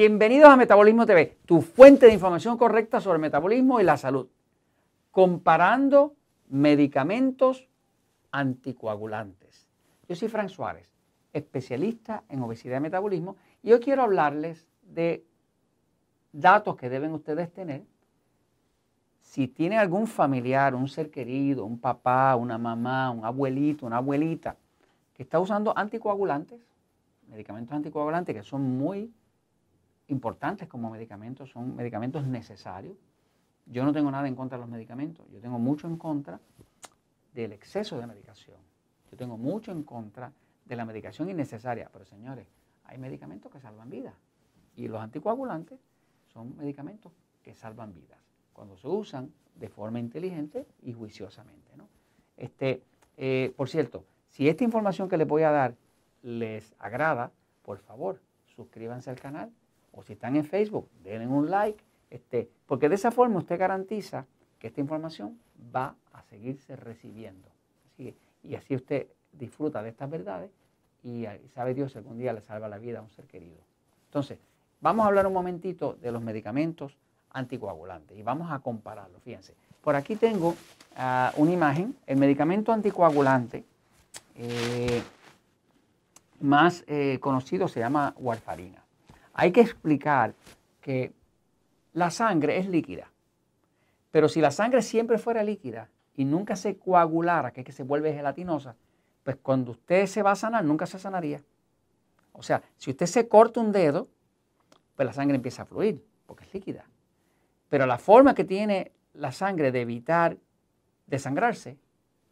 Bienvenidos a Metabolismo TV, tu fuente de información correcta sobre metabolismo y la salud. Comparando medicamentos anticoagulantes. Yo soy Frank Suárez, especialista en obesidad y metabolismo, y hoy quiero hablarles de datos que deben ustedes tener si tienen algún familiar, un ser querido, un papá, una mamá, un abuelito, una abuelita que está usando anticoagulantes, medicamentos anticoagulantes que son muy importantes como medicamentos, son medicamentos necesarios. Yo no tengo nada en contra de los medicamentos, yo tengo mucho en contra del exceso de medicación. Yo tengo mucho en contra de la medicación innecesaria, pero señores, hay medicamentos que salvan vidas y los anticoagulantes son medicamentos que salvan vidas cuando se usan de forma inteligente y juiciosamente. Este, eh, por cierto, si esta información que les voy a dar les agrada, por favor, suscríbanse al canal, o si están en Facebook, denle un like, este, porque de esa forma usted garantiza que esta información va a seguirse recibiendo. y así usted disfruta de estas verdades y, sabe Dios algún día le salva la vida a un ser querido. Entonces, vamos a hablar un momentito de los medicamentos anticoagulantes y vamos a compararlos. Fíjense, por aquí tengo ah, una imagen, el medicamento anticoagulante eh, más eh, conocido se llama warfarina. Hay que explicar que la sangre es líquida, pero si la sangre siempre fuera líquida y nunca se coagulara, que es que se vuelve gelatinosa, pues cuando usted se va a sanar, nunca se sanaría. O sea, si usted se corta un dedo, pues la sangre empieza a fluir, porque es líquida. Pero la forma que tiene la sangre de evitar desangrarse,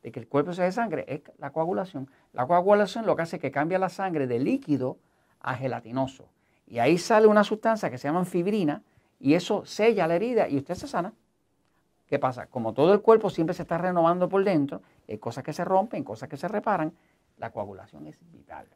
de que el cuerpo se desangre, es la coagulación. La coagulación lo que hace es que cambia la sangre de líquido a gelatinoso. Y ahí sale una sustancia que se llama fibrina y eso sella la herida y usted se sana. ¿Qué pasa? Como todo el cuerpo siempre se está renovando por dentro, hay cosas que se rompen, cosas que se reparan, la coagulación es vital.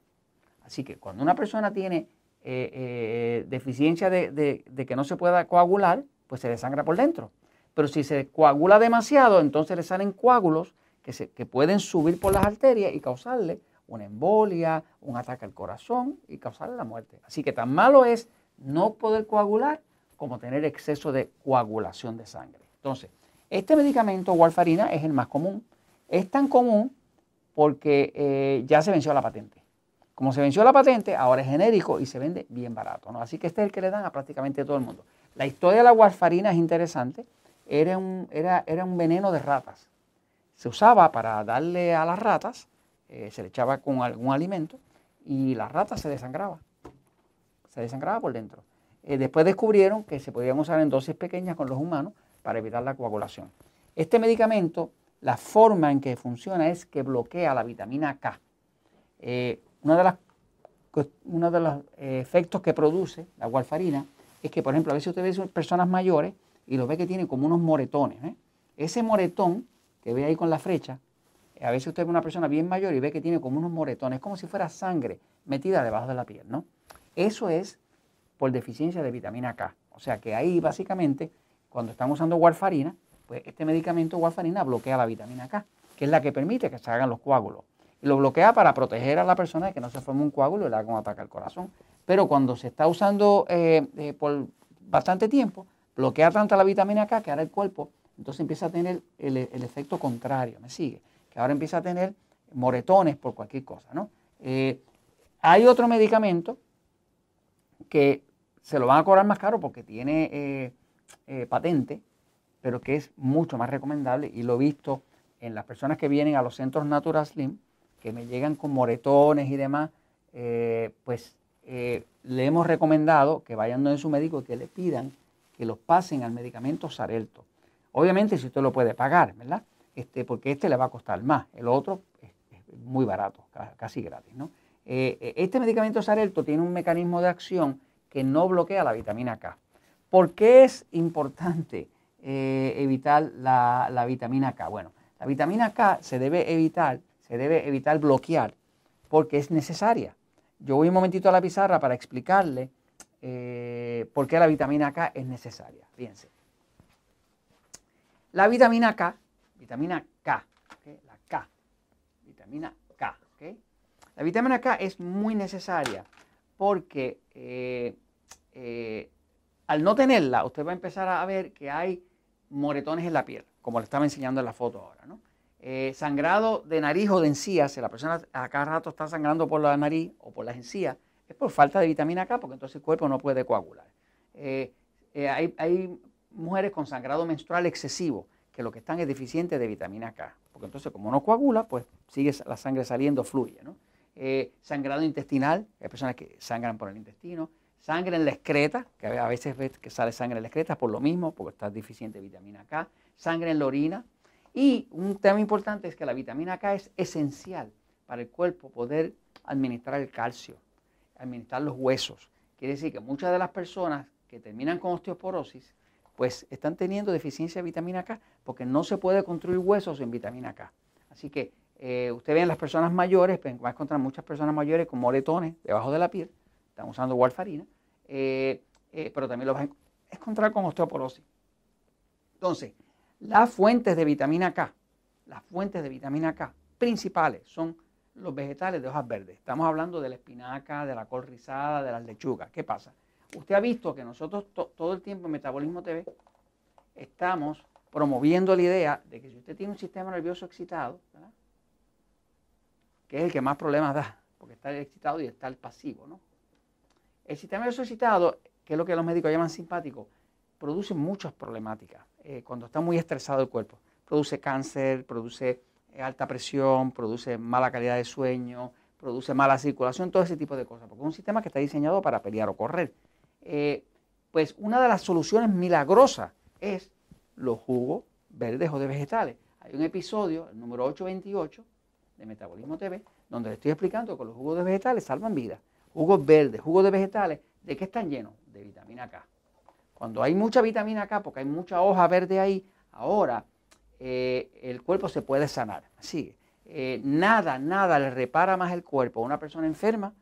Así que cuando una persona tiene eh, eh, deficiencia de, que no se pueda coagular, pues se desangra por dentro. Pero si se coagula demasiado, entonces le salen coágulos que, se, que pueden subir por las arterias y causarle una embolia, un ataque al corazón y causarle la muerte. Así que tan malo es no poder coagular como tener exceso de coagulación de sangre. Entonces, este medicamento, warfarina, es el más común. Es tan común porque eh, ya se venció la patente. Como se venció la patente, ahora es genérico y se vende bien barato. ¿no? Así que este es el que le dan a prácticamente todo el mundo. La historia de la warfarina es interesante. Era un, era, era un veneno de ratas. Se usaba para darle a las ratas eh, se le echaba con algún alimento y la rata se desangraba. Se desangraba por dentro. Eh, después descubrieron que se podían usar en dosis pequeñas con los humanos para evitar la coagulación. Este medicamento, la forma en que funciona es que bloquea la vitamina K. Eh, uno de, las, uno de los efectos que produce la warfarina es que, por ejemplo, a veces usted ve personas mayores y lo ve que tienen como unos moretones. Ese moretón que ve ahí con la flecha a veces usted ve una persona bien mayor y ve que tiene como unos moretones, como si fuera sangre metida debajo de la piel, ¿no? Eso es por deficiencia de vitamina K. O sea que ahí básicamente, cuando están usando warfarina, pues este medicamento warfarina bloquea la vitamina K, que es la que permite que se hagan los coágulos. Y lo bloquea para proteger a la persona de que no se forme un coágulo y le haga un ataque al corazón. Pero cuando se está usando eh, eh, por bastante tiempo, bloquea tanto la vitamina K que ahora el cuerpo entonces empieza a tener el, el efecto contrario, ¿me sigue? Que ahora empieza a tener moretones por cualquier cosa. ¿no? Eh, hay otro medicamento que se lo van a cobrar más caro porque tiene eh, eh, patente, pero que es mucho más recomendable y lo he visto en las personas que vienen a los centros Natural Slim, que me llegan con moretones y demás, pues le hemos recomendado que vayan donde su médico y que le pidan que los pasen al medicamento Sarelto. Obviamente si usted lo puede pagar, ¿verdad? Este, porque este le va a costar más, el otro es, muy barato, casi gratis. ¿no? Eh, eh, este medicamento Sarelto tiene un mecanismo de acción que no bloquea la vitamina K. ¿Por qué es importante eh, evitar la, la, vitamina K? Bueno, la vitamina K se debe evitar, se debe evitar bloquear porque es necesaria. Yo voy un momentito a la pizarra para explicarle por qué la vitamina K es necesaria. Fíjense. La vitamina K vitamina K, la K, vitamina K. La vitamina K es muy necesaria porque eh, eh, al no tenerla, usted va a empezar a ver que hay moretones en la piel, como le estaba enseñando en la foto ahora. ¿no? Eh, sangrado de nariz o de encías, si la persona a cada rato está sangrando por la nariz o por las encías, es por falta de vitamina K, porque entonces el cuerpo no puede coagular. Eh, hay, mujeres con sangrado menstrual excesivo, que lo que están es deficientes de vitamina K, porque entonces como no coagula, pues sigue la sangre saliendo, fluye. sangrado intestinal, hay personas que sangran por el intestino, sangre en la excreta, que a veces ves que sale sangre en la excreta por lo mismo, porque está deficiente de vitamina K, sangre en la orina, y un tema importante es que la vitamina K es esencial para el cuerpo poder administrar el calcio, administrar los huesos. Quiere decir que muchas de las personas que terminan con osteoporosis, pues están teniendo deficiencia de vitamina K porque no se puede construir huesos sin vitamina K. Así que eh, usted ve en las personas mayores, pues, va a encontrar muchas personas mayores con moretones debajo de la piel, están usando warfarina, eh, eh, pero también lo va a encontrar con osteoporosis. Entonces, las fuentes de vitamina K, las fuentes de vitamina K principales son los vegetales de hojas verdes. Estamos hablando de la espinaca, de la col rizada, de las lechugas. ¿Qué pasa? Usted ha visto que nosotros todo el tiempo en Metabolismo TV estamos promoviendo la idea de que si usted tiene un sistema nervioso excitado, que es el que más problemas da, porque está el excitado y está el pasivo, ¿no? El sistema nervioso excitado, que es lo que los médicos llaman simpático, produce muchas problemáticas. Eh, cuando está muy estresado el cuerpo. Produce cáncer, produce eh, alta presión, produce mala calidad de sueño, produce mala circulación, todo ese tipo de cosas, porque es un sistema que está diseñado para pelear o correr. Eh, pues una de las soluciones milagrosas es los jugos verdes o de vegetales. Hay un episodio, el número 828 de Metabolismo TV, donde le estoy explicando que los jugos de vegetales salvan vidas. Jugos verdes, jugos de vegetales, ¿de qué están llenos? De vitamina K. Cuando hay mucha vitamina K, porque hay mucha hoja verde ahí, ahora eh, el cuerpo se puede sanar. Así, eh, nada, nada le repara más el cuerpo a una persona enferma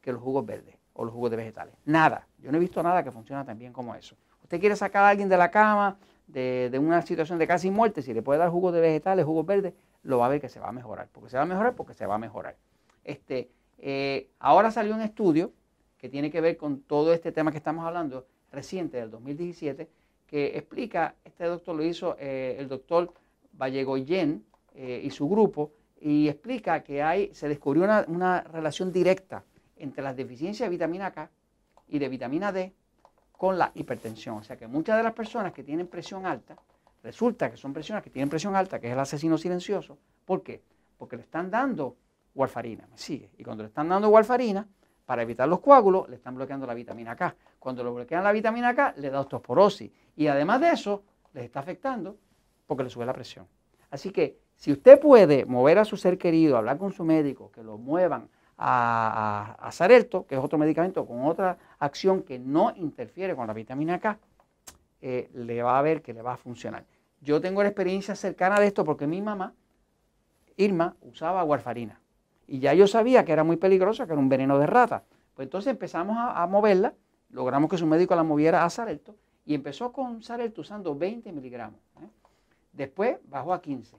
que los jugos verdes o los jugos de vegetales. Nada. Yo no he visto nada que funcione tan bien como eso. Usted quiere sacar a alguien de la cama, de, una situación de casi muerte, si le puede dar jugos de vegetales, jugos verdes, lo va a ver que se va a mejorar. Porque se va a mejorar, porque se va a mejorar. Este, eh, ahora salió un estudio que tiene que ver con todo este tema que estamos hablando, reciente del 2017 que explica, este doctor lo hizo eh, el doctor Vallegoyen eh, y su grupo, y explica que hay, se descubrió una, una, relación directa entre las deficiencias de vitamina K y de vitamina D con la hipertensión. O sea que muchas de las personas que tienen presión alta, resulta que son personas que tienen presión alta, que es el asesino silencioso. ¿Por qué? Porque le están dando warfarina, me sigue. Y cuando le están dando warfarina, para evitar los coágulos, le están bloqueando la vitamina K. Cuando le bloquean la vitamina K, le da osteoporosis. Y además de eso, les está afectando porque le sube la presión. Así que si usted puede mover a su ser querido, hablar con su médico, que lo muevan a, a, Sarelto, que es otro medicamento con otra acción que no interfiere con la vitamina K, eh, le va a ver que le va a funcionar. Yo tengo la experiencia cercana de esto porque mi mamá, Irma, usaba warfarina. Y ya yo sabía que era muy peligrosa, que era un veneno de rata. Pues entonces empezamos a, moverla, logramos que su médico la moviera a Sarelto y empezó con Sarelto usando 20 miligramos. ¿eh? Después bajó a 15,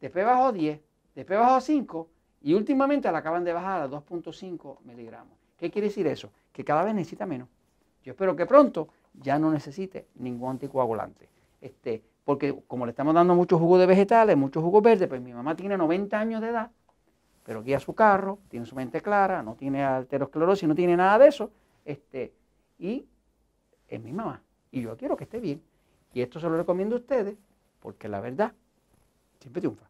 después bajó a 10, después bajó a 5 y últimamente la acaban de bajar a 2.5 miligramos. ¿Qué quiere decir eso? Que cada vez necesita menos. Yo espero que pronto ya no necesite ningún anticoagulante. Este, porque como le estamos dando muchos jugos de vegetales, muchos jugos verdes, pues mi mamá tiene 90 años de edad pero guía su carro, tiene su mente clara, no tiene arteriosclerosis, no tiene nada de eso, este, y es mi mamá. Y yo quiero que esté bien. Y esto se lo recomiendo a ustedes, porque la verdad siempre triunfa.